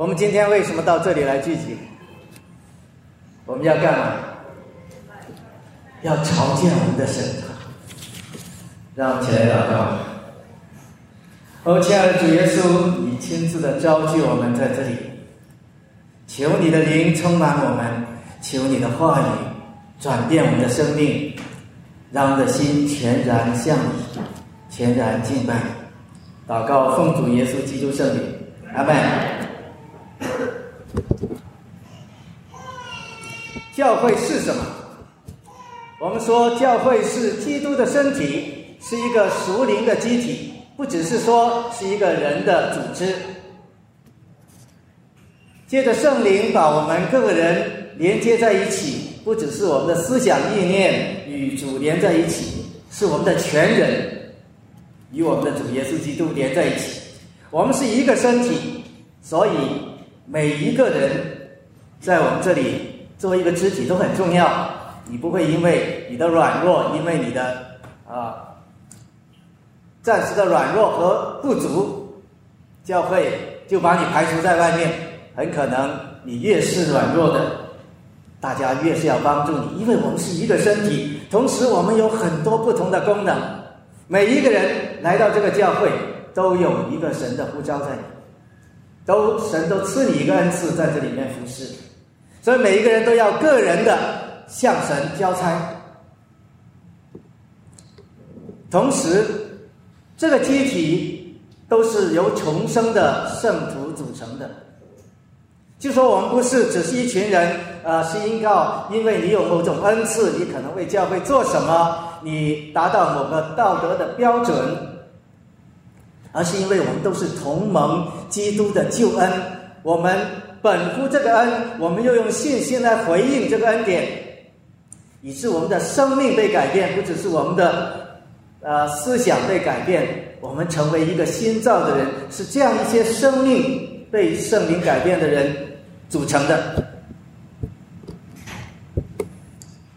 我们今天为什么到这里来聚集？我们要干嘛？要朝见我们的神。让我们起来祷告。哦，亲爱的主耶稣，你亲自的召集我们在这里，求你的灵充满我们，求你的话语转变我们的生命，让我们的心全然向你，全然敬拜。祷告，奉主耶稣基督圣名，阿门。教会是什么？我们说，教会是基督的身体，是一个属灵的机体，不只是说是一个人的组织。接着，圣灵把我们各个人连接在一起，不只是我们的思想意念与主连在一起，是我们的全人与我们的主耶稣基督连在一起。我们是一个身体，所以每一个人在我们这里作为一个肢体都很重要。你不会因为你的软弱，因为你的啊暂时的软弱和不足，教会就把你排除在外面。很可能你越是软弱的，大家越是要帮助你，因为我们是一个身体，同时我们有很多不同的功能。每一个人来到这个教会，都有一个神的呼召在里，都神都赐你一个恩赐在这里面服侍，所以每一个人都要个人的向神交差。同时，这个机体都是由重生的圣徒组成的。就说我们不是只是一群人，呃，是应靠，因为你有某种恩赐，你可能为教会做什么，你达到某个道德的标准，而是因为我们都是同盟基督的救恩，我们本乎这个恩，我们又用信心来回应这个恩典，以致我们的生命被改变，不只是我们的呃思想被改变，我们成为一个新造的人，是这样一些生命被圣灵改变的人。组成的。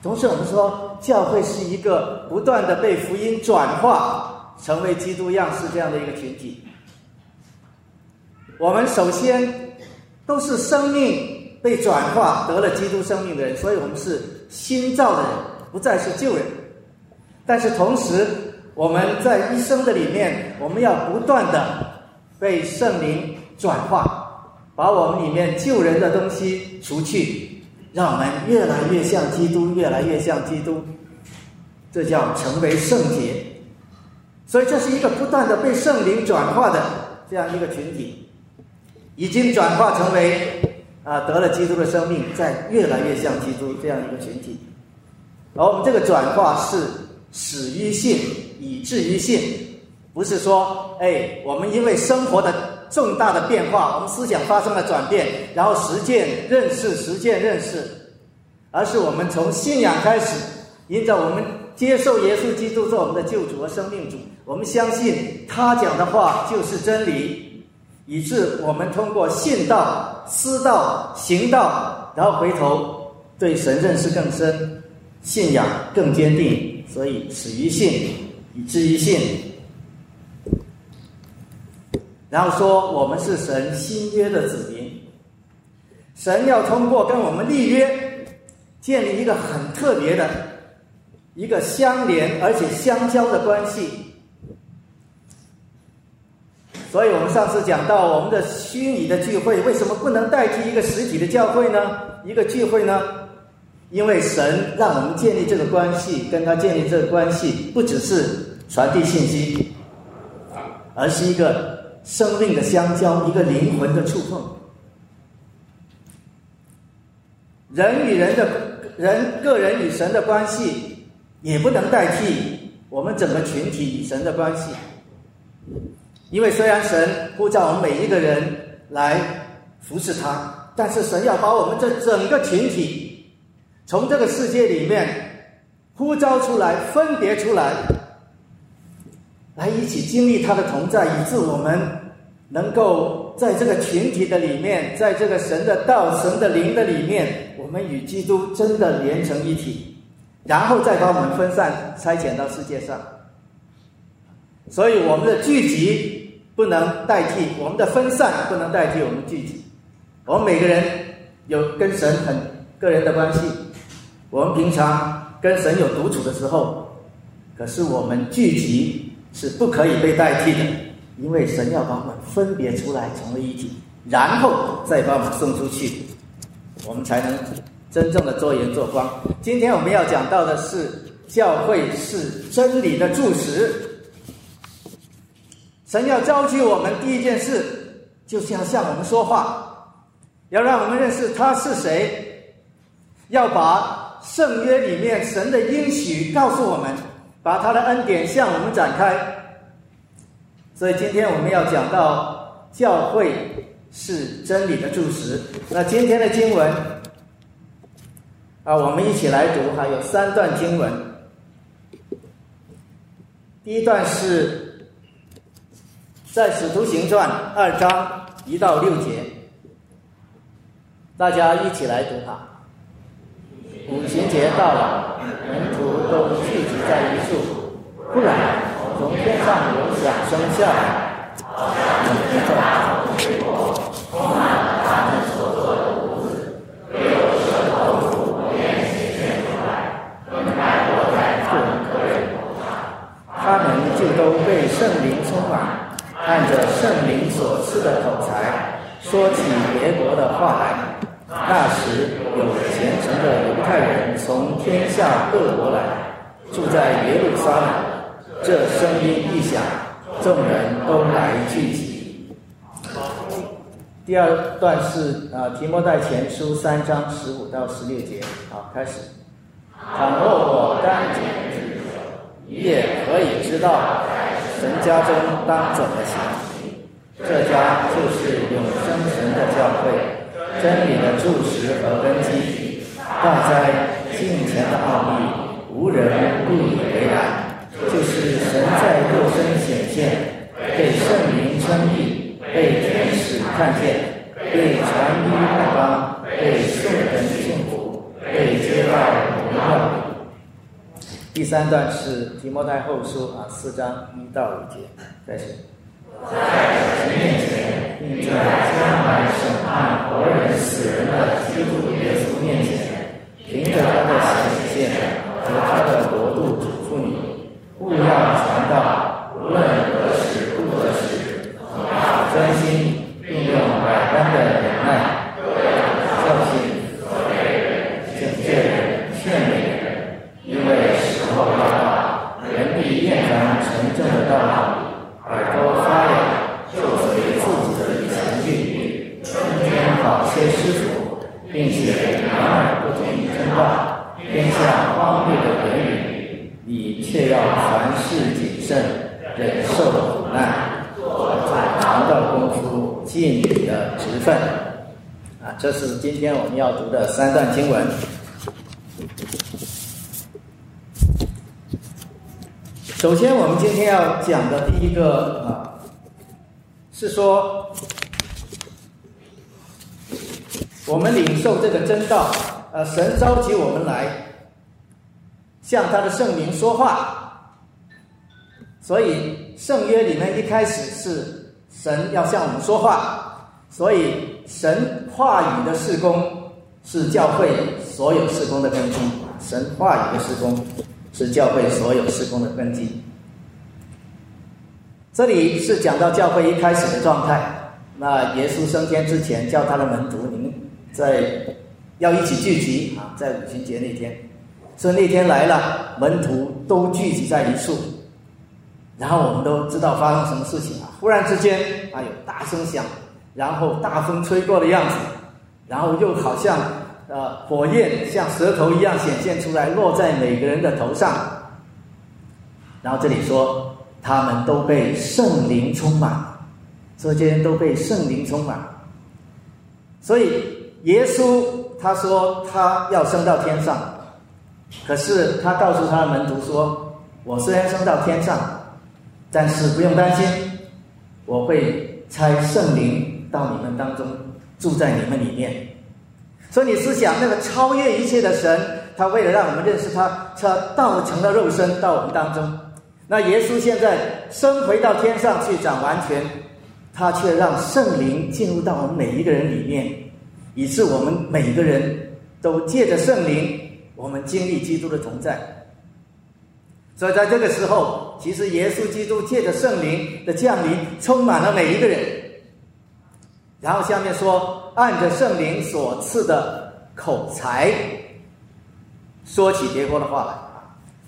同时，我们说，教会是一个不断的被福音转化，成为基督样式这样的一个群体。我们首先都是生命被转化，得了基督生命的人，所以我们是新造的人，不再是旧人。但是同时，我们在一生的里面，我们要不断的被圣灵转化。把我们里面救人的东西除去，让我们越来越像基督，越来越像基督，这叫成为圣洁。所以这是一个不断的被圣灵转化的这样一个群体，已经转化成为啊得了基督的生命，在越来越像基督这样一个群体。而我们这个转化是始于信，以至于信，不是说哎我们因为生活的。重大的变化，我们思想发生了转变，然后实践认识，实践认识，而是我们从信仰开始，因着我们接受耶稣基督做我们的救主和生命主，我们相信他讲的话就是真理，以致我们通过信道、思道、行道，然后回头对神认识更深，信仰更坚定，所以始于信，以至于信。然后说，我们是神新约的子民，神要通过跟我们立约，建立一个很特别的、一个相连而且相交的关系。所以我们上次讲到，我们的虚拟的聚会为什么不能代替一个实体的教会呢？一个聚会呢？因为神让我们建立这个关系，跟他建立这个关系，不只是传递信息，而是一个。生命的相交，一个灵魂的触碰，人与人的人个人与神的关系，也不能代替我们整个群体与神的关系。因为虽然神呼召我们每一个人来服侍他，但是神要把我们这整个群体从这个世界里面呼召出来，分别出来。来一起经历他的同在，以致我们能够在这个群体的里面，在这个神的道、神的灵的里面，我们与基督真的连成一体，然后再把我们分散、拆遣到世界上。所以，我们的聚集不能代替我们的分散，不能代替我们聚集。我们每个人有跟神很个人的关系，我们平常跟神有独处的时候，可是我们聚集是不可以被代替的，因为神要把我们分别出来成为一体，然后再把我们送出去，我们才能真正的做盐做光。今天我们要讲到的是，教会是真理的柱石。神要召集我们，第一件事就是要向我们说话，要让我们认识他是谁，要把圣约里面神的应许告诉我们，把他的恩典向我们展开。所以今天我们要讲到教会是真理的柱石。那今天的经文啊，我们一起来读，还有三段经文。第一段是。在《使徒行传》二章一到六节，大家一起来读它。五旬节到了，门徒都聚集在一处。忽然，从天上有响声下来，门徒在充满了他们所做的屋子，有舌头从烟气现出来，分开落在众客人头上，他们就都被圣灵充满。按圣灵所赐的口才，说起别国的话来。那时有虔诚的犹太人从天下各国来，住在耶路撒冷。这声音一响，众人都来聚集。第二段是啊，提摩太前书三章十五到十六节。好，开始。倘若我单简举手，你也可以知道。神家中当怎么行？这家就是永生神的教会，真理的柱石和根基。大哉，敬前的奥秘，无人不以为然。就是神在肉身显现，被圣灵称义，被天使看见，被传于外邦，被众人信服，被接到荣耀。第三段是提摩太后书啊，四章一到五节，开始。在神面前，并在将来审判活人死人的基督耶稣面前，凭着他的显现和他的国度嘱咐你，勿要传道，无论何时不何时，要专心，并用百般的忍耐，教训、警戒人、劝勉人，因为。后道，人必厌烦纯正的道理，耳朵发痒，就随自己的以前去，中间好些师傅，并且两耳不听真道，偏向荒谬的言语，你却要凡事谨慎，忍受苦难，做长的功夫，尽你的职分。啊，这是今天我们要读的三段经文。首先，我们今天要讲的第一个啊，是说我们领受这个真道，呃，神召集我们来向他的圣灵说话，所以圣约里面一开始是神要向我们说话，所以神话语的事工是教会所有事工的根基，神话语的事工。是教会所有施工的根基。这里是讲到教会一开始的状态。那耶稣升天之前，叫他的门徒，你们在要一起聚集啊，在五旬节那天。所以那天来了，门徒都聚集在一处。然后我们都知道发生什么事情啊？忽然之间啊，有大声响，然后大风吹过的样子，然后又好像。呃，火焰像舌头一样显现出来，落在每个人的头上。然后这里说，他们都被圣灵充满，这些人都被圣灵充满。所以耶稣他说他要升到天上，可是他告诉他的门徒说：“我虽然升到天上，但是不用担心，我会差圣灵到你们当中，住在你们里面。”所以你思想那个超越一切的神，他为了让我们认识他，他道成了肉身到我们当中。那耶稣现在升回到天上去掌完全，他却让圣灵进入到我们每一个人里面，以致我们每个人都借着圣灵，我们经历基督的同在。所以在这个时候，其实耶稣基督借着圣灵的降临，充满了每一个人。然后下面说，按着圣灵所赐的口才，说起别国的话来。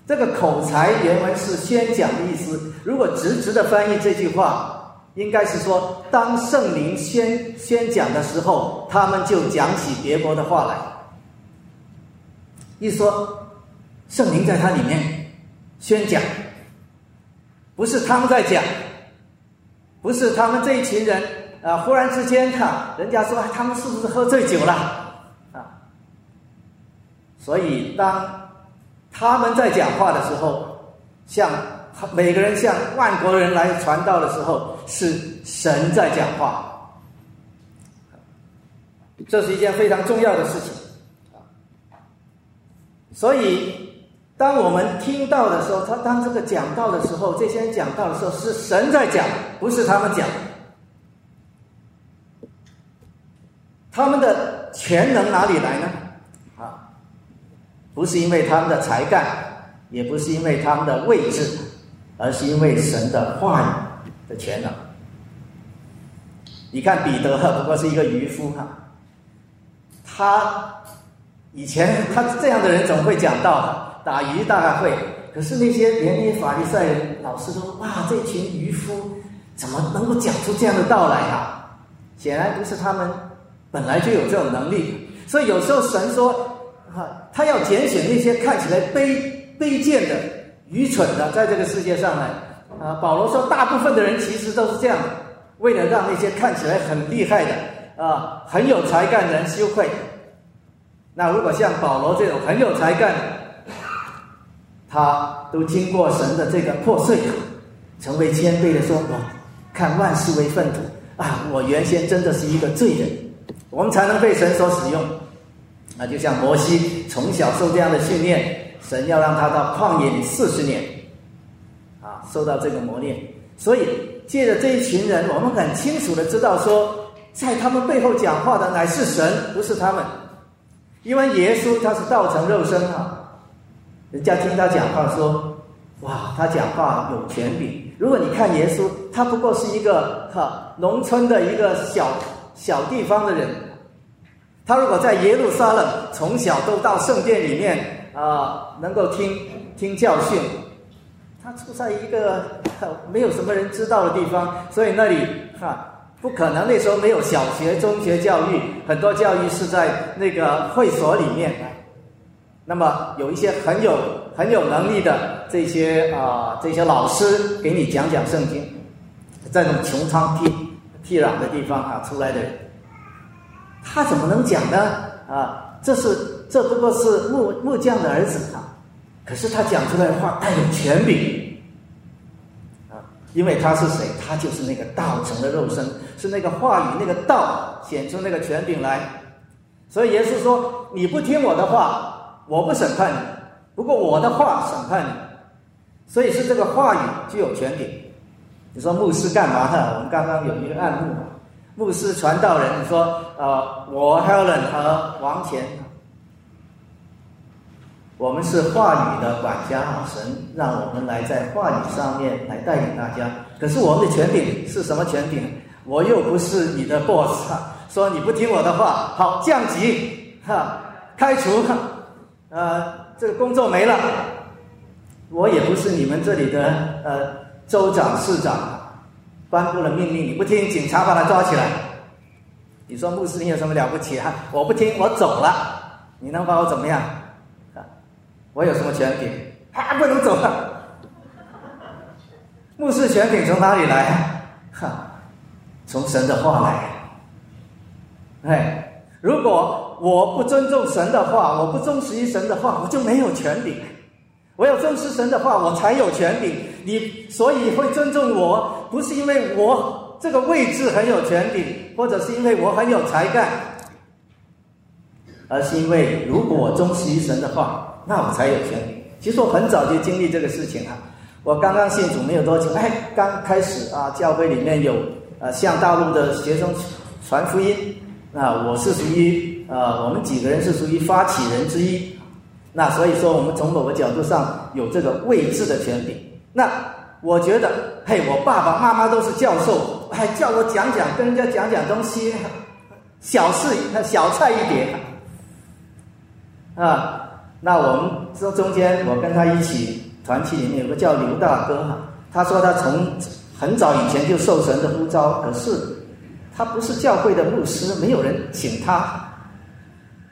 这个口才原文是宣讲的意思。如果直直的翻译这句话，应该是说，当圣灵宣宣讲的时候，他们就讲起别国的话来。一说，圣灵在他里面宣讲，不是他们在讲，不是他们这一群人啊，忽然之间哈，人家说他们是不是喝醉酒了啊？所以当。他们在讲话的时候，向每个人向万国人来传道的时候，是神在讲话，这是一件非常重要的事情啊。所以，当我们听到的时候，他当这个讲道的时候，这些人讲道的时候，是神在讲，不是他们讲。他们的全能哪里来呢？不是因为他们的才干，也不是因为他们的位置，而是因为神的话语的权能。你看彼得不过是一个渔夫哈，他以前他这样的人总会讲道，打鱼大概会，可是那些连那法利赛人老师说哇，这群渔夫怎么能够讲出这样的道来啊？显然不是他们本来就有这种能力，所以有时候神说。他要拣选那些看起来卑卑贱的、愚蠢的，在这个世界上呢，啊，保罗说，大部分的人其实都是这样，为了让那些看起来很厉害的、啊，很有才干的人羞愧。那如果像保罗这种很有才干的，他都经过神的这个破碎，成为谦卑的说：“我看万事为粪土啊！我原先真的是一个罪人，我们才能被神所使用。”那就像摩西从小受这样的训练，神要让他到旷野里四十年，啊，受到这个磨练。所以借着这一群人，我们很清楚的知道说，在他们背后讲话的乃是神，不是他们。因为耶稣他是道成肉身啊，人家听他讲话说，哇，他讲话有权柄。如果你看耶稣，他不过是一个哈农村的一个小小地方的人。他如果在耶路撒冷从小都到圣殿里面啊，能够听听教训，他处在一个没有什么人知道的地方，所以那里哈不可能。那时候没有小学、中学教育，很多教育是在那个会所里面。那么有一些很有很有能力的这些啊这些老师给你讲讲圣经，在那种穷苍僻僻壤的地方啊出来的人。他怎么能讲呢？啊，这是这不过是木木匠的儿子啊，可是他讲出来的话带有权柄啊，因为他是谁？他就是那个道成的肉身，是那个话语那个道显出那个权柄来。所以耶稣说：“你不听我的话，我不审判你；不过我的话审判你。”所以是这个话语具有权柄。你说牧师干嘛呢？我们刚刚有一个案例。牧师传道人说：“呃，我 Helen 和王乾，我们是话语的管家，神让我们来在话语上面来带领大家。可是我们的权柄是什么权柄？我又不是你的 boss，说你不听我的话，好降级，哈，开除，呃，这个工作没了。我也不是你们这里的呃州长、市长。”颁布了命令，你不听，警察把他抓起来。你说穆斯林有什么了不起啊？我不听，我走了，你能把我怎么样？啊，我有什么权柄？还不能走了。牧师权柄从哪里来？哈，从神的话来。哎，如果我不尊重神的话，我不忠实于神的话，我就没有权柄。我要重视神的话，我才有权柄。你所以会尊重我，不是因为我这个位置很有权柄，或者是因为我很有才干，而是因为如果我忠实于神的话，那我才有权柄。其实我很早就经历这个事情啊。我刚刚信主没有多久，哎，刚开始啊，教会里面有呃向大陆的学生传福音，啊我是属于呃，我们几个人是属于发起人之一。那所以说，我们从某个角度上有这个位置的权利。那我觉得，嘿，我爸爸妈妈都是教授，还叫我讲讲，跟人家讲讲东西，小事小菜一碟啊。那我们这中间，我跟他一起团契里面有个叫刘大哥哈，他说他从很早以前就受神的呼召，可是他不是教会的牧师，没有人请他。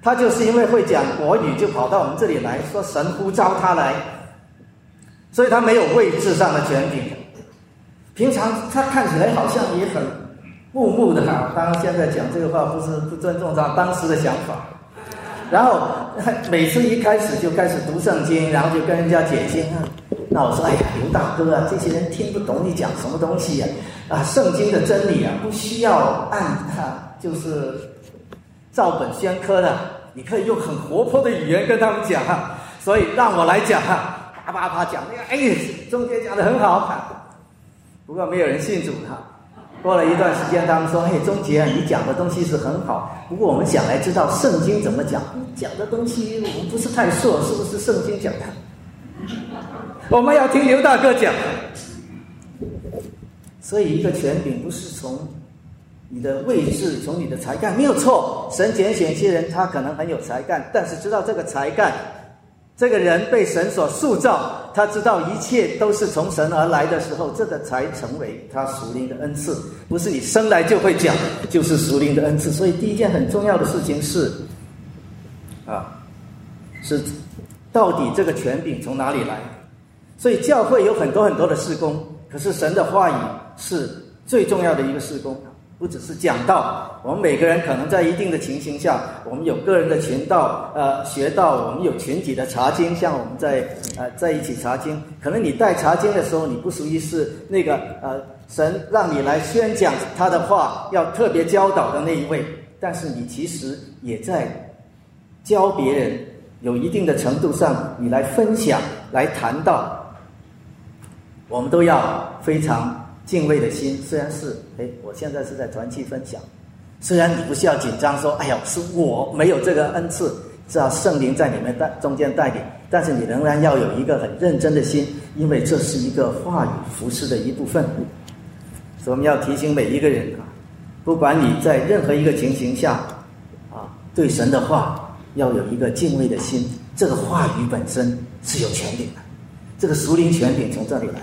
他就是因为会讲国语，就跑到我们这里来说神呼召他来，所以他没有位置上的权柄。平常他看起来好像也很木木的哈，当然现在讲这个话不是不尊重他当时的想法。然后每次一开始就开始读圣经，然后就跟人家解经啊。那我说，哎呀，刘大哥啊，这些人听不懂你讲什么东西呀？啊，圣经的真理啊，不需要按哈，就是。照本宣科的，你可以用很活泼的语言跟他们讲哈，所以让我来讲哈，啪啪啪讲那个，哎，中间讲的很好哈，不过没有人信主哈。过了一段时间，他们说，嘿，钟杰啊，你讲的东西是很好，不过我们想来知道圣经怎么讲，你讲的东西我们不是太硕，是不是圣经讲的？我们要听刘大哥讲。所以一个权柄不是从。你的位置从你的才干没有错，神拣选一些人，他可能很有才干，但是知道这个才干，这个人被神所塑造，他知道一切都是从神而来的时候，这个才成为他属灵的恩赐，不是你生来就会讲，就是属灵的恩赐。所以第一件很重要的事情是，啊，是到底这个权柄从哪里来？所以教会有很多很多的事工，可是神的话语是最重要的一个事工。不只是讲道，我们每个人可能在一定的情形下，我们有个人的群道，呃，学道，我们有群体的查经，像我们在呃在一起查经，可能你带查经的时候，你不属于是那个呃神让你来宣讲他的话，要特别教导的那一位，但是你其实也在教别人，有一定的程度上，你来分享，来谈到，我们都要非常。敬畏的心，虽然是哎，我现在是在团契分享，虽然你不需要紧张，说哎呀，是我没有这个恩赐，是要圣灵在里面带中间带领，但是你仍然要有一个很认真的心，因为这是一个话语服饰的一部分。所以我们要提醒每一个人啊，不管你在任何一个情形下，啊，对神的话要有一个敬畏的心，这个话语本身是有权柄的，这个属灵权柄从这里来。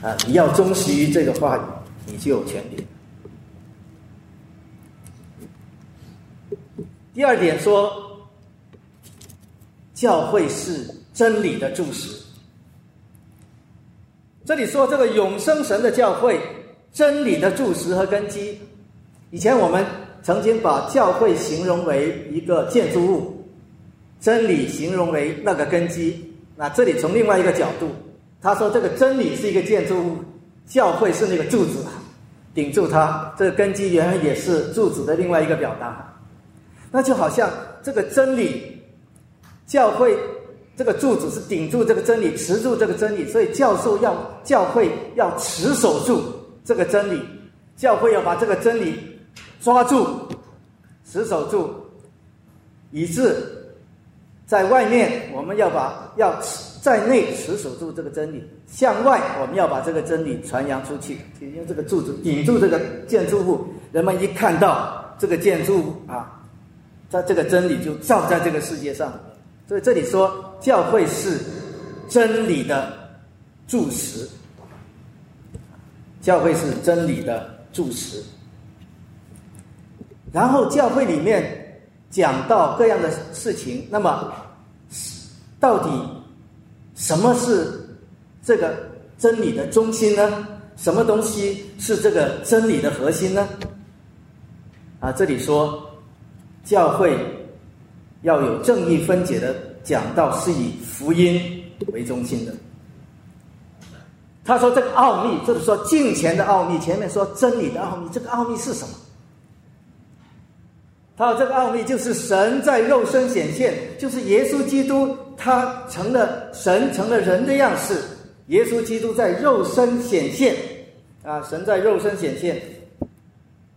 啊，你要忠实于这个话语，你就有权柄。第二点说，教会是真理的柱石。这里说这个永生神的教会，真理的柱石和根基。以前我们曾经把教会形容为一个建筑物，真理形容为那个根基。那这里从另外一个角度。他说：“这个真理是一个建筑物，教会是那个柱子，顶住它。这个根基原来也是柱子的另外一个表达。那就好像这个真理，教会这个柱子是顶住这个真理，持住这个真理。所以教授要教会要持守住这个真理，教会要把这个真理抓住、持守住，以致在外面我们要把要持。”在内持守住这个真理，向外我们要把这个真理传扬出去，用这个柱子顶住这个建筑物。人们一看到这个建筑物啊，它这个真理就照在这个世界上。所以这里说，教会是真理的柱石，教会是真理的柱石。然后教会里面讲到各样的事情，那么到底？什么是这个真理的中心呢？什么东西是这个真理的核心呢？啊，这里说教会要有正义分解的讲道，是以福音为中心的。他说这个奥秘，就是说敬前的奥秘。前面说真理的奥秘，这个奥秘是什么？他说这个奥秘就是神在肉身显现，就是耶稣基督。他成了神，成了人的样式。耶稣基督在肉身显现，啊，神在肉身显现，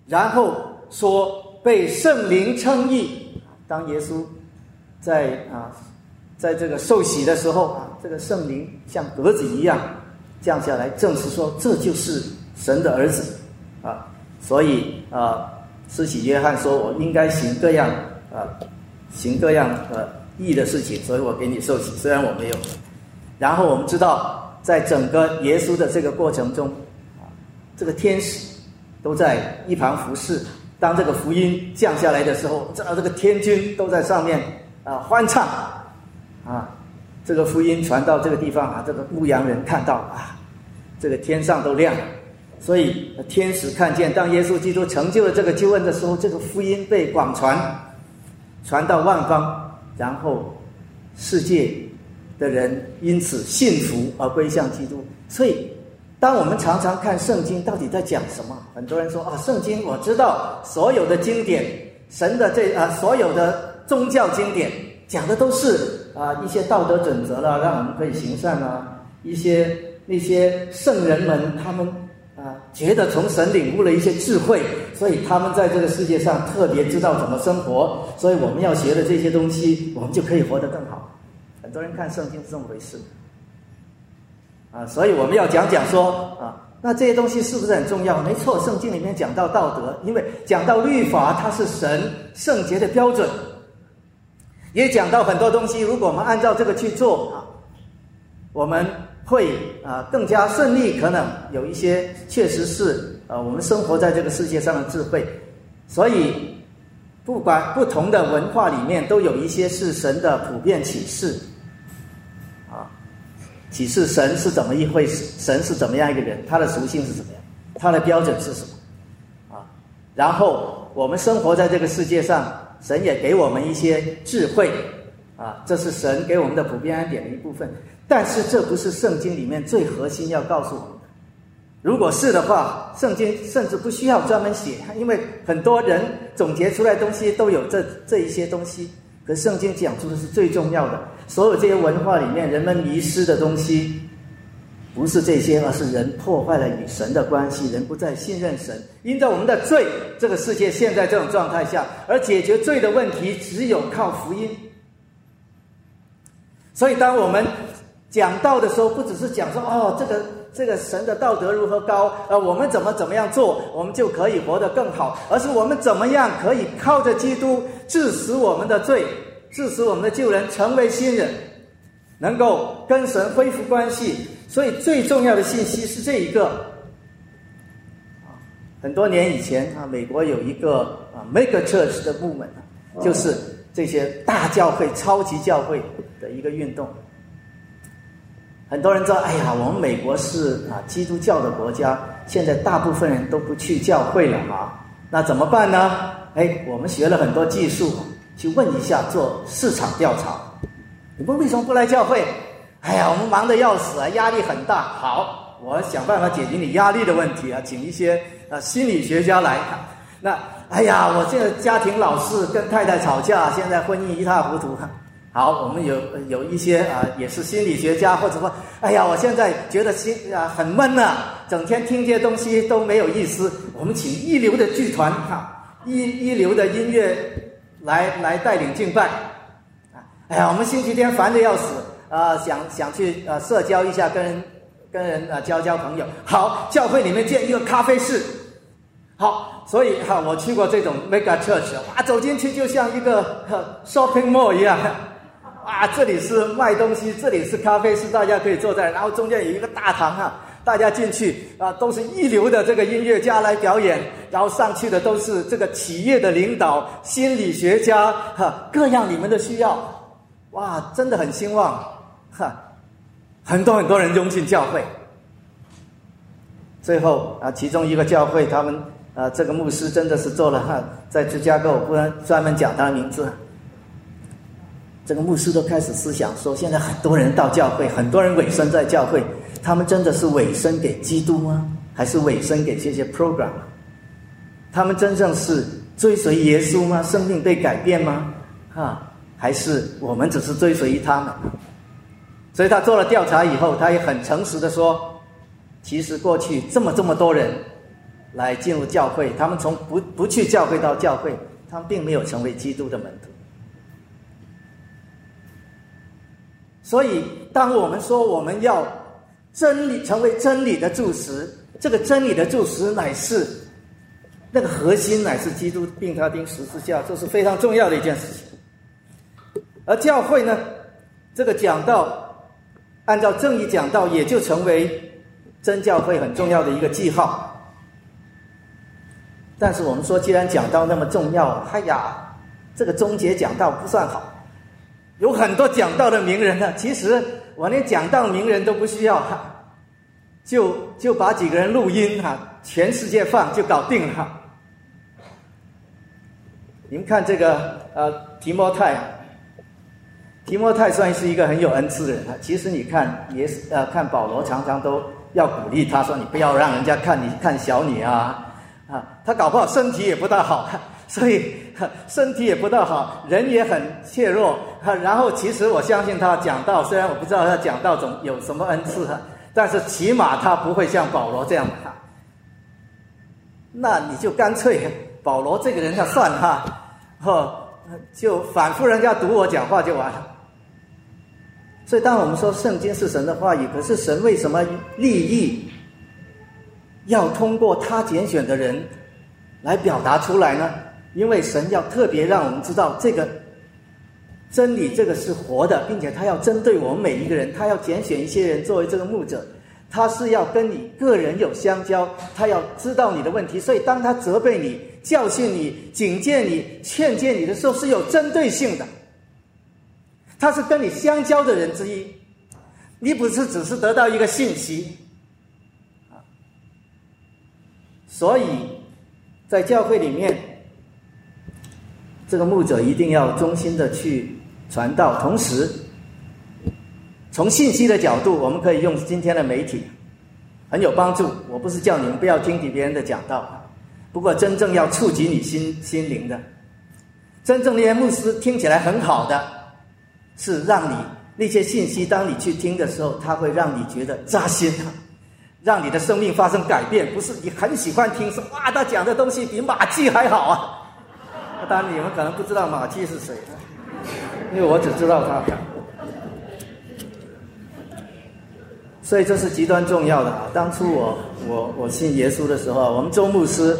然后说被圣灵称义。当耶稣在啊，在这个受洗的时候啊，这个圣灵像鸽子一样降下来，证实说这就是神的儿子啊。所以啊，施洗约翰说：“我应该行各样呃，行各样呃义的事情，所以我给你受洗。虽然我没有。”然后我们知道，在整个耶稣的这个过程中，啊，这个天使都在一旁服侍。当这个福音降下来的时候，这这个天军都在上面啊欢唱，啊，这个福音传到这个地方啊，这个牧羊人看到啊，这个天上都亮了。所以天使看见，当耶稣基督成就了这个救恩的时候，这个福音被广传，传到万方，然后世界的人因此信服而归向基督。所以，当我们常常看圣经，到底在讲什么？很多人说啊，圣经我知道所有的经典，神的这啊所有的宗教经典讲的都是啊一些道德准则了，让我们可以行善啊，一些那些圣人们他们。啊，觉得从神领悟了一些智慧，所以他们在这个世界上特别知道怎么生活。所以我们要学的这些东西，我们就可以活得更好。很多人看圣经是这么回事。啊，所以我们要讲讲说啊，那这些东西是不是很重要？没错，圣经里面讲到道德，因为讲到律法，它是神圣洁的标准，也讲到很多东西。如果我们按照这个去做啊，我们。会啊更加顺利，可能有一些确实是啊我们生活在这个世界上的智慧，所以不管不同的文化里面都有一些是神的普遍启示，啊，启示神是怎么一回事，神是怎么样一个人，他的属性是怎么样，他的标准是什么，啊，然后我们生活在这个世界上，神也给我们一些智慧，啊，这是神给我们的普遍恩典的一部分。但是这不是圣经里面最核心要告诉我们的。如果是的话，圣经甚至不需要专门写，因为很多人总结出来东西都有这这一些东西。可圣经讲出的是最重要的，所有这些文化里面人们迷失的东西，不是这些，而是人破坏了与神的关系，人不再信任神。因着我们的罪，这个世界现在这种状态下，而解决罪的问题只有靠福音。所以当我们讲道的时候，不只是讲说哦，这个这个神的道德如何高，呃，我们怎么怎么样做，我们就可以活得更好，而是我们怎么样可以靠着基督致死我们的罪，致死我们的旧人，成为新人，能够跟神恢复关系。所以最重要的信息是这一个。啊，很多年以前啊，美国有一个啊 Mega Church 的部门，就是这些大教会、超级教会的一个运动。很多人知道，哎呀，我们美国是啊基督教的国家，现在大部分人都不去教会了啊，那怎么办呢？哎，我们学了很多技术，去问一下，做市场调查。你们为什么不来教会？哎呀，我们忙得要死啊，压力很大。好，我想办法解决你压力的问题啊，请一些啊心理学家来。那哎呀，我这个家庭老是跟太太吵架，现在婚姻一塌糊涂。好，我们有有一些啊，也是心理学家，或者说，哎呀，我现在觉得心啊很闷呐，整天听这些东西都没有意思。我们请一流的剧团哈，一一流的音乐来来带领敬拜。啊，哎呀，我们星期天烦的要死啊，想想去啊社交一下，跟跟人啊交交朋友。好，教会里面建一个咖啡室。好，所以哈，我去过这种 mega church，哇，走进去就像一个 shopping mall 一样。啊，这里是卖东西，这里是咖啡室，大家可以坐在，然后中间有一个大堂哈，大家进去啊，都是一流的这个音乐家来表演，然后上去的都是这个企业的领导、心理学家哈，各样你们的需要，哇，真的很兴旺哈，很多很多人涌进教会，最后啊，其中一个教会他们啊，这个牧师真的是做了哈，在芝加哥，我不能专门讲他的名字。这个牧师都开始思想说：现在很多人到教会，很多人委身在教会，他们真的是委身给基督吗？还是委身给这些 program？他们真正是追随耶稣吗？生命被改变吗？哈，还是我们只是追随于他们？所以他做了调查以后，他也很诚实的说：其实过去这么这么多人来进入教会，他们从不不去教会到教会，他们并没有成为基督的门徒。所以，当我们说我们要真理成为真理的柱石，这个真理的柱石乃是那个核心，乃是基督并他钉十字架，这是非常重要的一件事情。而教会呢，这个讲道，按照正义讲道，也就成为真教会很重要的一个记号。但是我们说，既然讲道那么重要，哎呀，这个终结讲道不算好。有很多讲道的名人呢，其实我连讲道名人都不需要，就就把几个人录音哈，全世界放就搞定了。你们看这个呃提摩太，提摩太算是一个很有恩赐的人啊。其实你看也是呃看保罗常常都要鼓励他说你不要让人家看你看小你啊啊，他搞不好身体也不大好。所以身体也不大好，人也很怯弱。然后其实我相信他讲道，虽然我不知道他讲道总有什么恩赐，但是起码他不会像保罗这样。那你就干脆保罗这个人，就算了哈，呵，就反复人家读我讲话就完了。所以当我们说圣经是神的话语，可是神为什么利益要通过他拣选的人来表达出来呢？因为神要特别让我们知道这个真理，这个是活的，并且他要针对我们每一个人，他要拣选一些人作为这个牧者，他是要跟你个人有相交，他要知道你的问题，所以当他责备你、教训你、警戒你、劝诫你的时候，是有针对性的。他是跟你相交的人之一，你不是只是得到一个信息啊。所以在教会里面。这个牧者一定要忠心的去传道，同时从信息的角度，我们可以用今天的媒体很有帮助。我不是叫你们不要听别人的讲道，不过真正要触及你心心灵的，真正那些牧师听起来很好的，是让你那些信息，当你去听的时候，它会让你觉得扎心，让你的生命发生改变。不是你很喜欢听说哇，他讲的东西比马季还好啊。当然，你们可能不知道马季是谁，因为我只知道他。所以这是极端重要的啊！当初我我我信耶稣的时候，我们周牧师、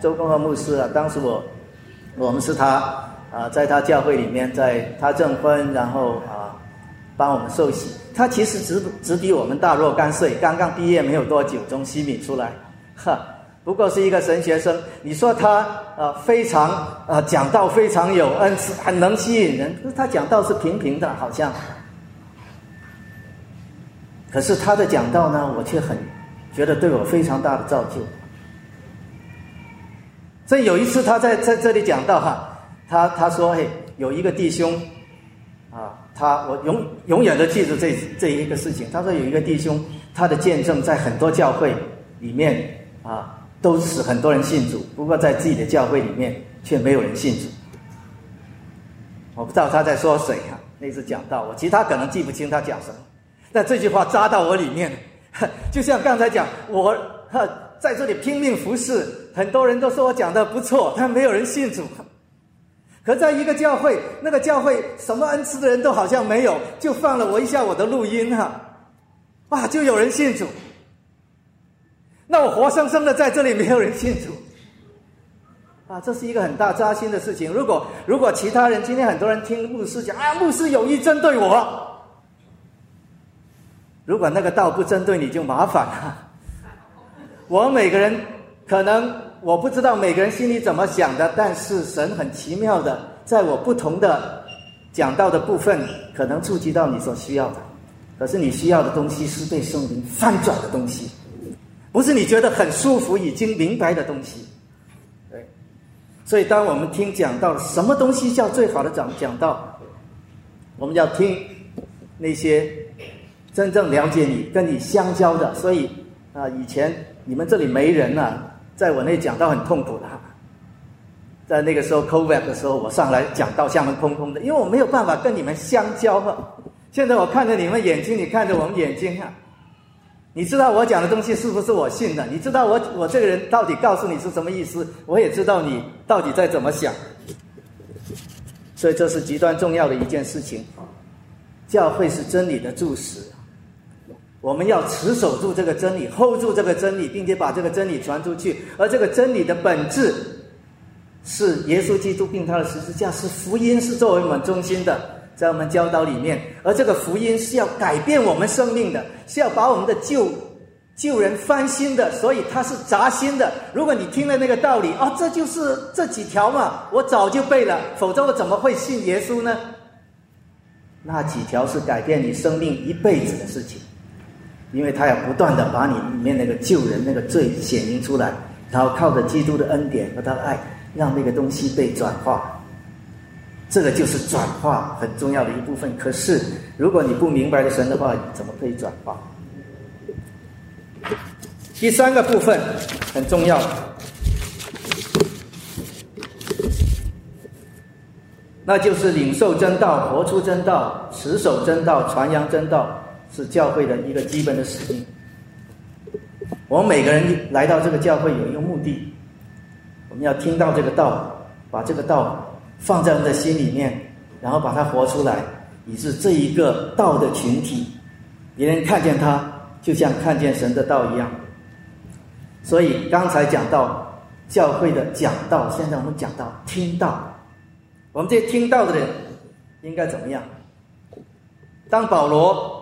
周公和牧师啊，当时我我们是他啊，在他教会里面，在他证婚，然后帮我们受洗。他其实只只比我们大若干岁，刚刚毕业没有多久，从西米出来，哈。不过是一个神学生，你说他呃非常呃讲道非常有恩赐，很能吸引人。可是他讲道是平平的，好像。可是他的讲道呢，我却很觉得对我非常大的造就。所以有一次他在在这里讲到哈，他他说嘿有一个弟兄啊，他我永永远都记住这这一个事情。他说有一个弟兄，他的见证在很多教会里面啊。都使很多人信主，不过在自己的教会里面却没有人信主。我不知道他在说谁啊？那次讲到我，其他可能记不清他讲什么，但这句话扎到我里面。就像刚才讲，我在这里拼命服侍，很多人都说我讲的不错，但没有人信主。可在一个教会，那个教会什么恩赐的人都好像没有，就放了我一下我的录音哈，哇，就有人信主。那我活生生的在这里，没有人信主，啊，这是一个很大扎心的事情。如果如果其他人今天很多人听牧师讲啊，牧师有意针对我，如果那个道不针对你就麻烦了。我们每个人可能我不知道每个人心里怎么想的，但是神很奇妙的，在我不同的讲到的部分，可能触及到你所需要的。可是你需要的东西是被圣灵翻转的东西。不是你觉得很舒服、已经明白的东西，对。所以，当我们听讲到什么东西叫最好的讲讲道，我们要听那些真正了解你、跟你相交的。所以啊，以前你们这里没人啊，在我那讲到很痛苦的。在那个时候 COVID 的时候，我上来讲道像门空空的，因为我没有办法跟你们相交。现在我看着你们眼睛，你看着我们眼睛啊。你知道我讲的东西是不是我信的？你知道我我这个人到底告诉你是什么意思？我也知道你到底在怎么想。所以这是极端重要的一件事情。教会是真理的柱石，我们要持守住这个真理，hold 住这个真理，并且把这个真理传出去。而这个真理的本质是耶稣基督并他的十字架，是福音，是作为我们中心的。在我们教导里面，而这个福音是要改变我们生命的，是要把我们的旧旧人翻新的，所以它是扎心的。如果你听了那个道理，啊，这就是这几条嘛，我早就背了，否则我怎么会信耶稣呢？那几条是改变你生命一辈子的事情，因为他要不断的把你里面那个旧人那个罪显明出来，然后靠着基督的恩典和他的爱，让那个东西被转化。这个就是转化很重要的一部分。可是，如果你不明白的神的话，怎么可以转化？第三个部分很重要，那就是领受真道、活出真道、持守真道、传扬真道，是教会的一个基本的使命。我们每个人来到这个教会有一个目的，我们要听到这个道，把这个道。放在我们的心里面，然后把它活出来，以致这一个道的群体，别人看见他，就像看见神的道一样。所以刚才讲到教会的讲道，现在我们讲到听道，我们这些听道的人应该怎么样？当保罗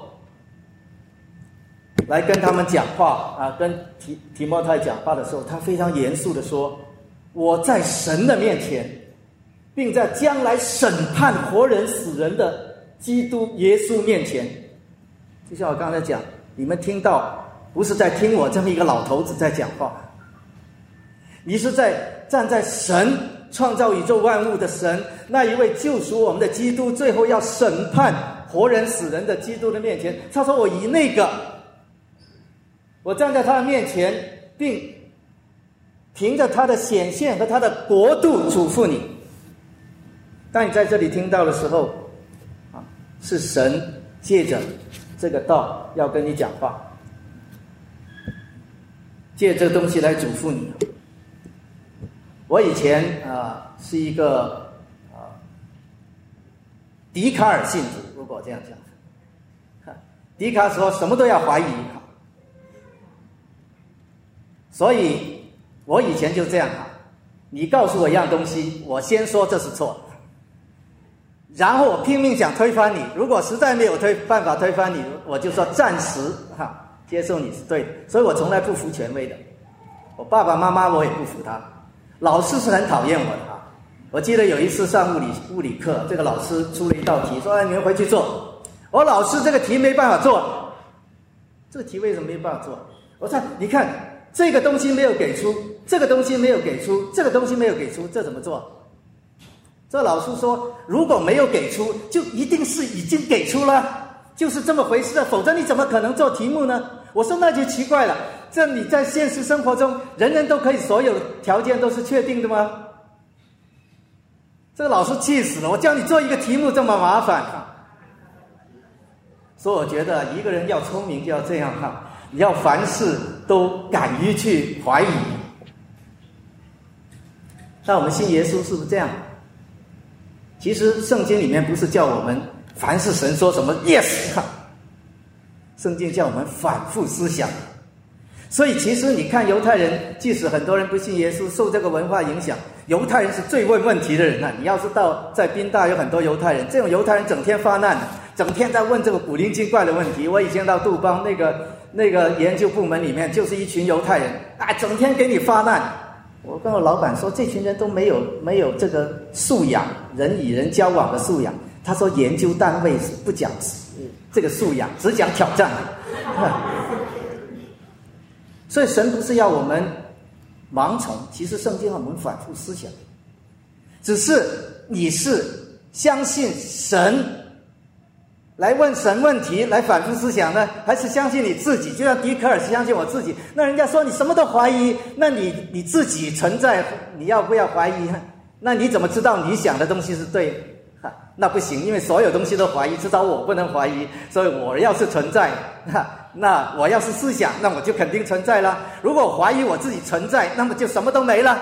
来跟他们讲话啊，跟提提摩太讲话的时候，他非常严肃的说：“我在神的面前。”并在将来审判活人死人的基督耶稣面前，就像我刚才讲，你们听到不是在听我这么一个老头子在讲话，你是在站在神创造宇宙万物的神那一位救赎我们的基督，最后要审判活人死人的基督的面前。他说：“我以那个，我站在他的面前，并凭着他的显现和他的国度嘱咐你。”当你在这里听到的时候，啊，是神借着这个道要跟你讲话，借这东西来嘱咐你。我以前啊是一个啊笛卡尔信徒，如果这样讲，笛卡尔说什么都要怀疑，所以我以前就这样啊，你告诉我一样东西，我先说这是错。然后我拼命想推翻你，如果实在没有推办法推翻你，我就说暂时哈接受你是对的。所以我从来不服权威的，我爸爸妈妈我也不服他，老师是很讨厌我的啊。我记得有一次上物理物理课，这个老师出了一道题，说：“哎，你们回去做。”我老师这个题没办法做，这个题为什么没办法做？我说：“你看这个东西没有给出，这个东西没有给出，这个东西没有给出，这怎么做？”这老师说：“如果没有给出，就一定是已经给出了，就是这么回事。否则你怎么可能做题目呢？”我说：“那就奇怪了。这你在现实生活中，人人都可以，所有条件都是确定的吗？”这个老师气死了！我叫你做一个题目这么麻烦，所以我觉得一个人要聪明就要这样哈，你要凡事都敢于去怀疑。那我们信耶稣是不是这样？其实圣经里面不是叫我们凡是神说什么 yes 哈，圣经叫我们反复思想。所以其实你看犹太人，即使很多人不信耶稣，受这个文化影响，犹太人是最问问题的人呐。你要知道，在宾大有很多犹太人，这种犹太人整天发难，整天在问这个古灵精怪的问题。我以前到杜邦那个那个研究部门里面，就是一群犹太人啊，整天给你发难。我跟我老板说，这群人都没有没有这个素养，人与人交往的素养。他说，研究单位是不讲这个素养，只讲挑战。所以神不是要我们盲从，其实圣经让我们反复思想。只是你是相信神。来问神问题，来反复思想呢，还是相信你自己？就像笛卡尔是相信我自己。那人家说你什么都怀疑，那你你自己存在，你要不要怀疑？那你怎么知道你想的东西是对？哈，那不行，因为所有东西都怀疑，至少我不能怀疑。所以我要是存在，哈，那我要是思想，那我就肯定存在了。如果怀疑我自己存在，那么就什么都没了。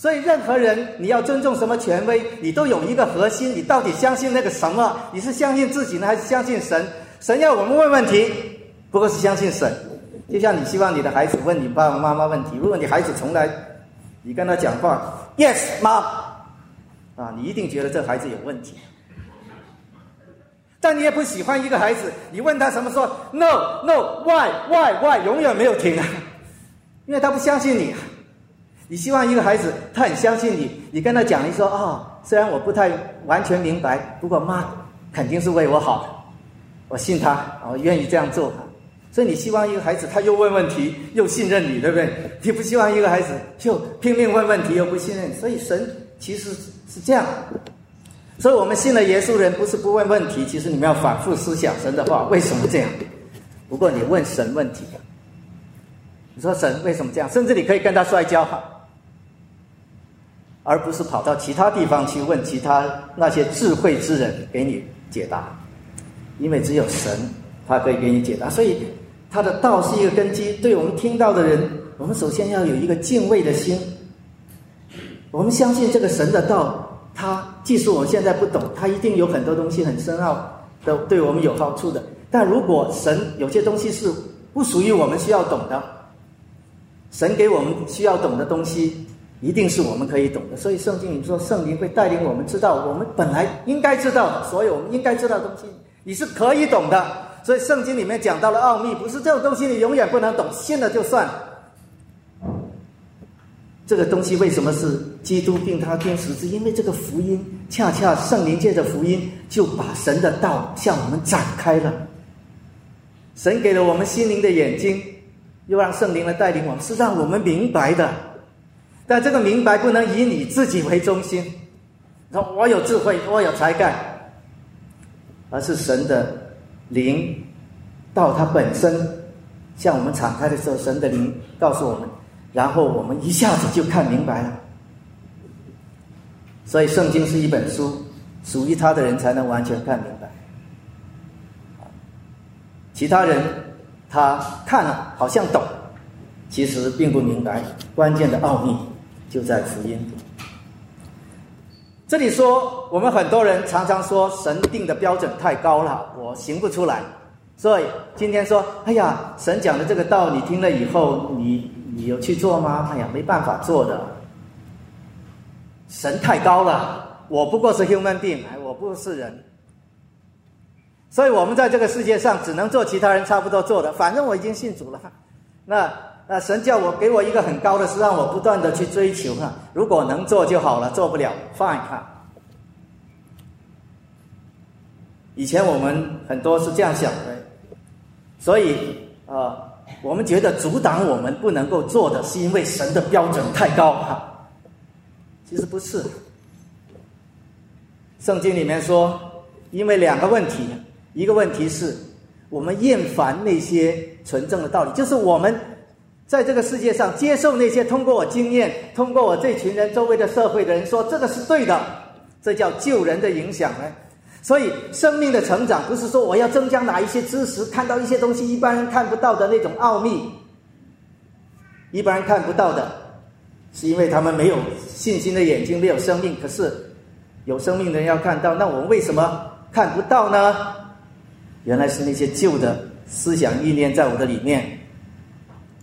所以，任何人你要尊重什么权威，你都有一个核心：你到底相信那个什么？你是相信自己呢，还是相信神？神要我们问问题，不过是相信神。就像你希望你的孩子问你爸爸妈妈问题，如果你孩子从来你跟他讲话，yes 妈，啊，你一定觉得这孩子有问题。但你也不喜欢一个孩子，你问他什么说 no no why why why 永远没有停啊，因为他不相信你。你希望一个孩子他很相信你，你跟他讲你说哦，虽然我不太完全明白，不过妈肯定是为我好，我信他，我愿意这样做。所以你希望一个孩子他又问问题又信任你，对不对？你不希望一个孩子就拼命问问题又不信任。所以神其实是这样。所以我们信了耶稣人，不是不问问题，其实你们要反复思想神的话，为什么这样？不过你问神问题，你说神为什么这样？甚至你可以跟他摔跤，而不是跑到其他地方去问其他那些智慧之人给你解答，因为只有神他可以给你解答。所以他的道是一个根基，对我们听到的人，我们首先要有一个敬畏的心，我们相信这个神的道。他即使我们现在不懂，他一定有很多东西很深奥的，对我们有好处的。但如果神有些东西是不属于我们需要懂的，神给我们需要懂的东西，一定是我们可以懂的。所以圣经里说，圣灵会带领我们知道我们本来应该知道的，所有我们应该知道的东西，你是可以懂的。所以圣经里面讲到了奥秘，不是这种东西你永远不能懂，信了就算。这个东西为什么是基督并他天使之？因为这个福音恰恰圣灵界的福音就把神的道向我们展开了。神给了我们心灵的眼睛，又让圣灵来带领我们，是让我们明白的。但这个明白不能以你自己为中心，说我有智慧，我有才干，而是神的灵到它本身向我们敞开的时候，神的灵告诉我们。然后我们一下子就看明白了，所以圣经是一本书，属于他的人才能完全看明白。其他人他看了好像懂，其实并不明白关键的奥秘就在福音。这里说，我们很多人常常说神定的标准太高了，我行不出来。所以今天说，哎呀，神讲的这个道，你听了以后，你。你有去做吗？哎呀，没办法做的，神太高了，我不过是 human being，哎，我不是人，所以我们在这个世界上只能做其他人差不多做的。反正我已经信主了，那那神叫我给我一个很高的，是让我不断的去追求哈。如果能做就好了，做不了放一看。以前我们很多是这样想的，所以啊。我们觉得阻挡我们不能够做的是因为神的标准太高哈，其实不是。圣经里面说，因为两个问题，一个问题是我们厌烦那些纯正的道理，就是我们在这个世界上接受那些通过我经验、通过我这群人周围的社会的人说这个是对的，这叫救人的影响呢。所以，生命的成长不是说我要增加哪一些知识，看到一些东西一般人看不到的那种奥秘，一般人看不到的，是因为他们没有信心的眼睛，没有生命。可是，有生命的人要看到，那我们为什么看不到呢？原来是那些旧的思想意念在我的里面。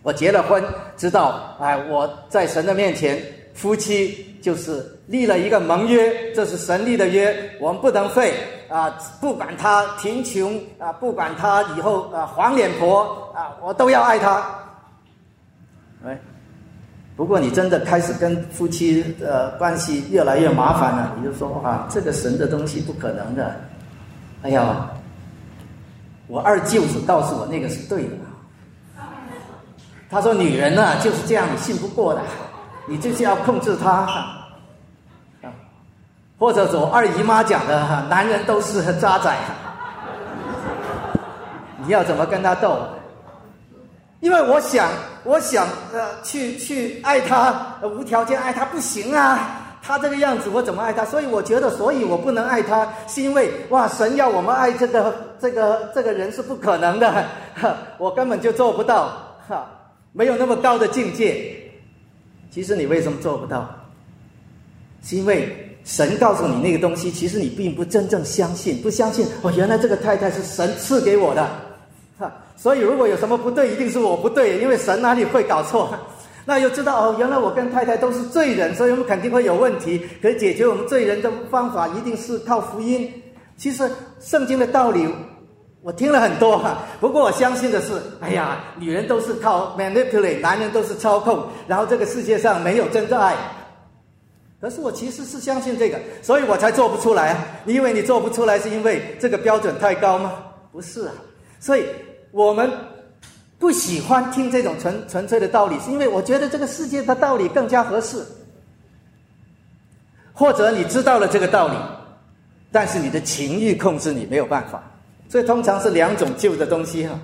我结了婚，知道，哎，我在神的面前，夫妻就是。立了一个盟约，这是神立的约，我们不能废啊！不管他贫穷啊，不管他以后啊黄脸婆啊，我都要爱他。哎，不过你真的开始跟夫妻的关系越来越麻烦了，你就说啊，这个神的东西不可能的。哎呀，我二舅子告诉我那个是对的，他说女人呢就是这样，你信不过的，你就是要控制她。或者我二姨妈讲的哈，男人都是渣仔，你要怎么跟他斗？因为我想，我想呃，去去爱他，无条件爱他不行啊。他这个样子，我怎么爱他？所以我觉得，所以我不能爱他，是因为哇，神要我们爱这个这个这个人是不可能的，我根本就做不到，哈，没有那么高的境界。其实你为什么做不到？是因为神告诉你那个东西，其实你并不真正相信，不相信哦，原来这个太太是神赐给我的，哈，所以如果有什么不对，一定是我不对，因为神哪里会搞错？那又知道哦，原来我跟太太都是罪人，所以我们肯定会有问题。可以解决我们罪人的方法，一定是靠福音。其实圣经的道理，我听了很多哈。不过我相信的是，哎呀，女人都是靠 manipulate，男人都是操控，然后这个世界上没有真正爱。可是我其实是相信这个，所以我才做不出来啊。你以为你做不出来是因为这个标准太高吗？不是啊。所以我们。不喜欢听这种纯纯粹的道理，是因为我觉得这个世界的道理更加合适。或者你知道了这个道理，但是你的情欲控制你没有办法，所以通常是两种旧的东西哈，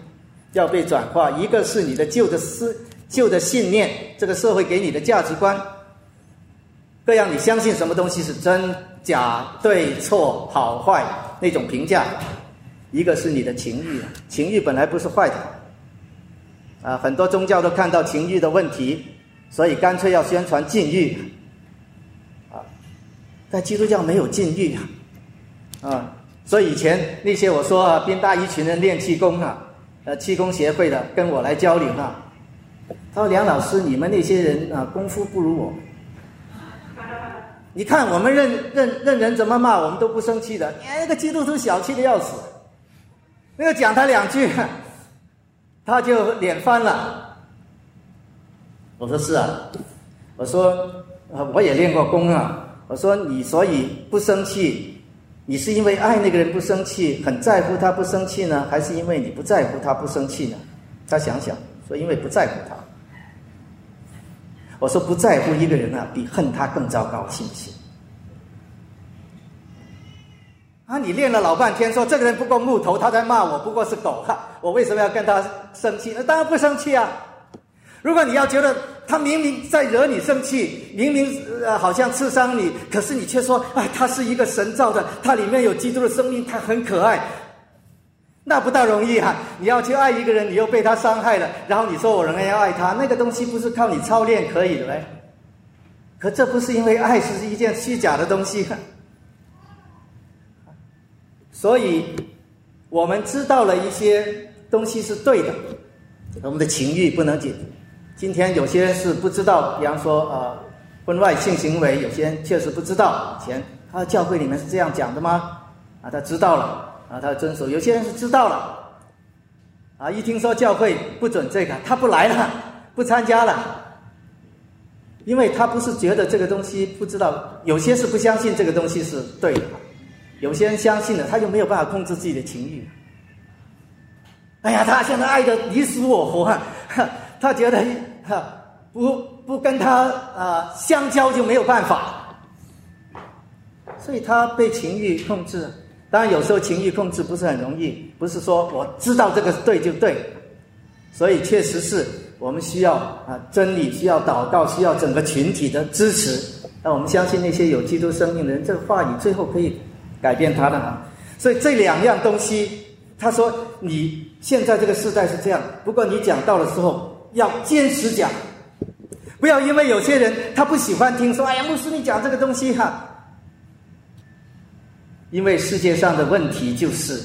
要被转化。一个是你的旧的思、旧的信念，这个社会给你的价值观，各样你相信什么东西是真假、对错、好坏那种评价；一个是你的情欲，情欲本来不是坏的。啊，很多宗教都看到情欲的问题，所以干脆要宣传禁欲。啊，但基督教没有禁欲啊，啊，所以以前那些我说啊，宾大一群人练气功啊，呃，气功协会的跟我来交流啊，他说梁老师，你们那些人啊，功夫不如我。你看我们任任任人怎么骂，我们都不生气的。那个基督徒小气的要死，那个讲他两句。他就脸翻了。我说是啊，我说我也练过功啊。我说你所以不生气，你是因为爱那个人不生气，很在乎他不生气呢，还是因为你不在乎他不生气呢？他想想说，因为不在乎他。我说不在乎一个人啊，比恨他更糟糕，信不信？啊！你练了老半天，说这个人不过木头，他在骂我，不过是狗哈！我为什么要跟他生气？那当然不生气啊！如果你要觉得他明明在惹你生气，明明呃好像刺伤你，可是你却说啊，他是一个神造的，他里面有基督的生命，他很可爱，那不大容易哈！你要去爱一个人，你又被他伤害了，然后你说我仍然要爱他，那个东西不是靠你操练可以的呗？可这不是因为爱是一件虚假的东西。所以，我们知道了一些东西是对的，我们的情欲不能解。今天有些是不知道，比方说啊，婚外性行为，有些人确实不知道。以前他的教会里面是这样讲的吗？啊，他知道了，啊，他遵守。有些人是知道了，啊，一听说教会不准这个，他不来了，不参加了，因为他不是觉得这个东西不知道，有些是不相信这个东西是对的。有些人相信了，他就没有办法控制自己的情欲。哎呀，他现在爱的你死我活，他觉得哈不不跟他啊相交就没有办法，所以他被情欲控制。当然，有时候情欲控制不是很容易，不是说我知道这个对就对。所以，确实是我们需要啊真理，需要祷告，需要整个群体的支持。那我们相信那些有基督生命的人，这个话语最后可以。改变他的哈，所以这两样东西，他说你现在这个时代是这样，不过你讲到的时候要坚持讲，不要因为有些人他不喜欢听，说哎呀牧师你讲这个东西哈，因为世界上的问题就是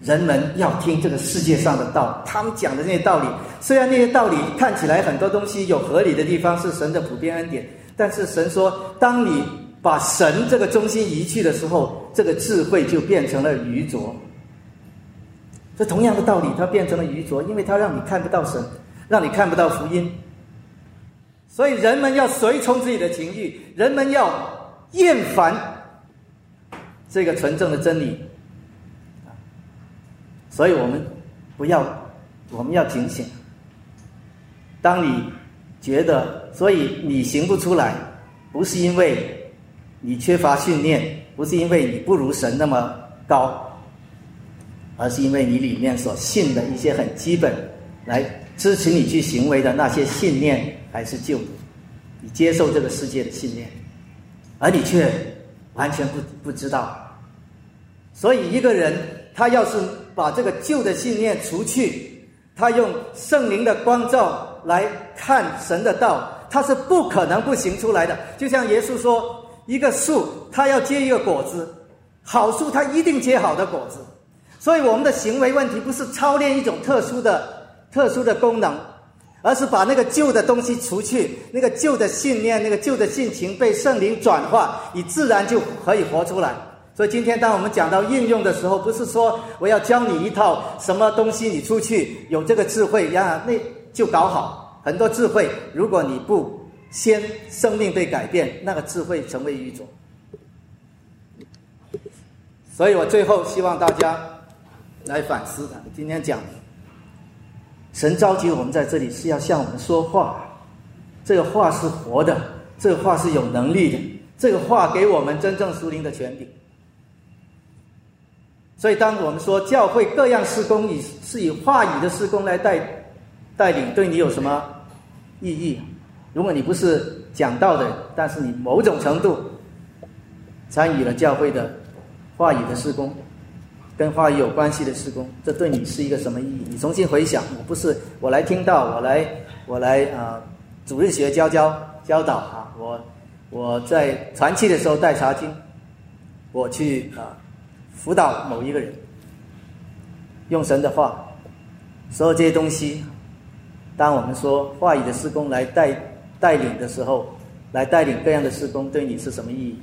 人们要听这个世界上的道，他们讲的那些道理，虽然那些道理看起来很多东西有合理的地方，是神的普遍恩典，但是神说当你。把神这个中心移去的时候，这个智慧就变成了愚拙。这同样的道理，它变成了愚拙，因为它让你看不到神，让你看不到福音。所以人们要随从自己的情欲，人们要厌烦这个纯正的真理。所以我们不要，我们要警醒。当你觉得，所以你行不出来，不是因为。你缺乏训练，不是因为你不如神那么高，而是因为你里面所信的一些很基本，来支持你去行为的那些信念还是旧的，你接受这个世界的信念，而你却完全不不知道。所以，一个人他要是把这个旧的信念除去，他用圣灵的光照来看神的道，他是不可能不行出来的。就像耶稣说，一个树，他要结一个果子，好树它一定结好的果子。所以，我们的行为问题不是操练一种特殊的、特殊的功能，而是把那个旧的东西除去，那个旧的信念、那个旧的性情被圣灵转化，你自然就可以活出来。所以，今天当我们讲到应用的时候，不是说我要教你一套什么东西，你出去有这个智慧呀，那就搞好。很多智慧，如果你不先生命被改变，那个智慧成为愚拙。所以我最后希望大家。来反思的。今天讲，神召集我们在这里是要向我们说话，这个话是活的，这个话是有能力的，这个话给我们真正属灵的权柄。所以，当我们说教会各样施工以是以话语的施工来带带领，对你有什么意义？如果你不是讲道的，但是你某种程度参与了教会的话语的施工。跟话语有关系的施工，这对你是一个什么意义？你重新回想，我不是我来听到，我来我来啊，主日学教教教导啊，我我在传期的时候带查经，我去啊辅导某一个人，用神的话，所有这些东西，当我们说话语的施工来带带领的时候，来带领各样的施工，对你是什么意义？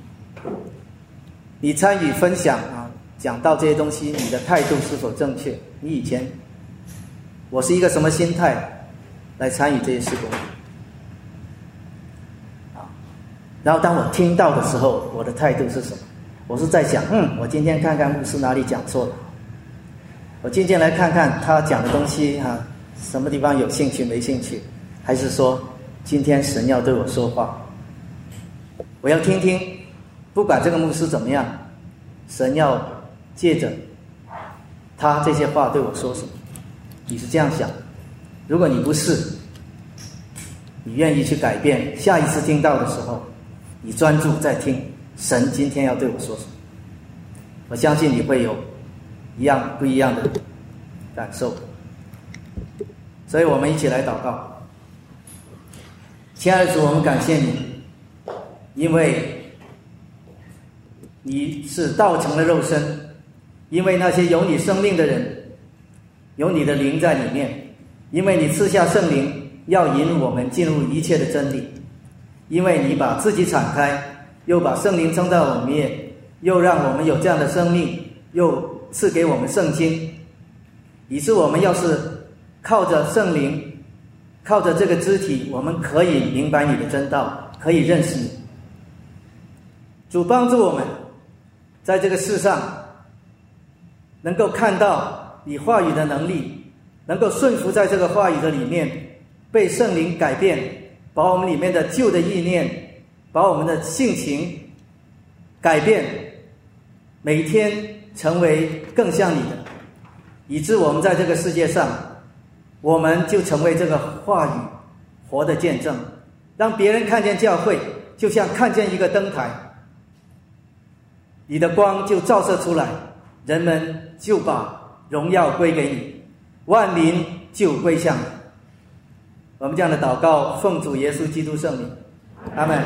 你参与分享啊？讲到这些东西，你的态度是否正确？你以前，我是一个什么心态来参与这些事工？啊，然后当我听到的时候，我的态度是什么？我是在想，嗯，我今天看看牧师哪里讲错了，我今天来看看他讲的东西哈，什么地方有兴趣没兴趣？还是说，今天神要对我说话，我要听听，不管这个牧师怎么样，神要。借着他这些话对我说什么？你是这样想？如果你不是，你愿意去改变，下一次听到的时候，你专注在听神今天要对我说什么？我相信你会有一样不一样的感受。所以我们一起来祷告，亲爱的主，我们感谢你，因为你是道成了肉身。因为那些有你生命的人，有你的灵在里面；因为你赐下圣灵，要引我们进入一切的真理；因为你把自己敞开，又把圣灵撑到我们面，又让我们有这样的生命，又赐给我们圣经，以致我们要是靠着圣灵，靠着这个肢体，我们可以明白你的真道，可以认识你。主帮助我们，在这个世上。能够看到你话语的能力，能够顺服在这个话语的里面，被圣灵改变，把我们里面的旧的意念，把我们的性情改变，每天成为更像你的，以致我们在这个世界上，我们就成为这个话语活的见证，让别人看见教会，就像看见一个灯台，你的光就照射出来。人们就把荣耀归给你，万民就归向你。我们这样的祷告，奉主耶稣基督圣名，阿门。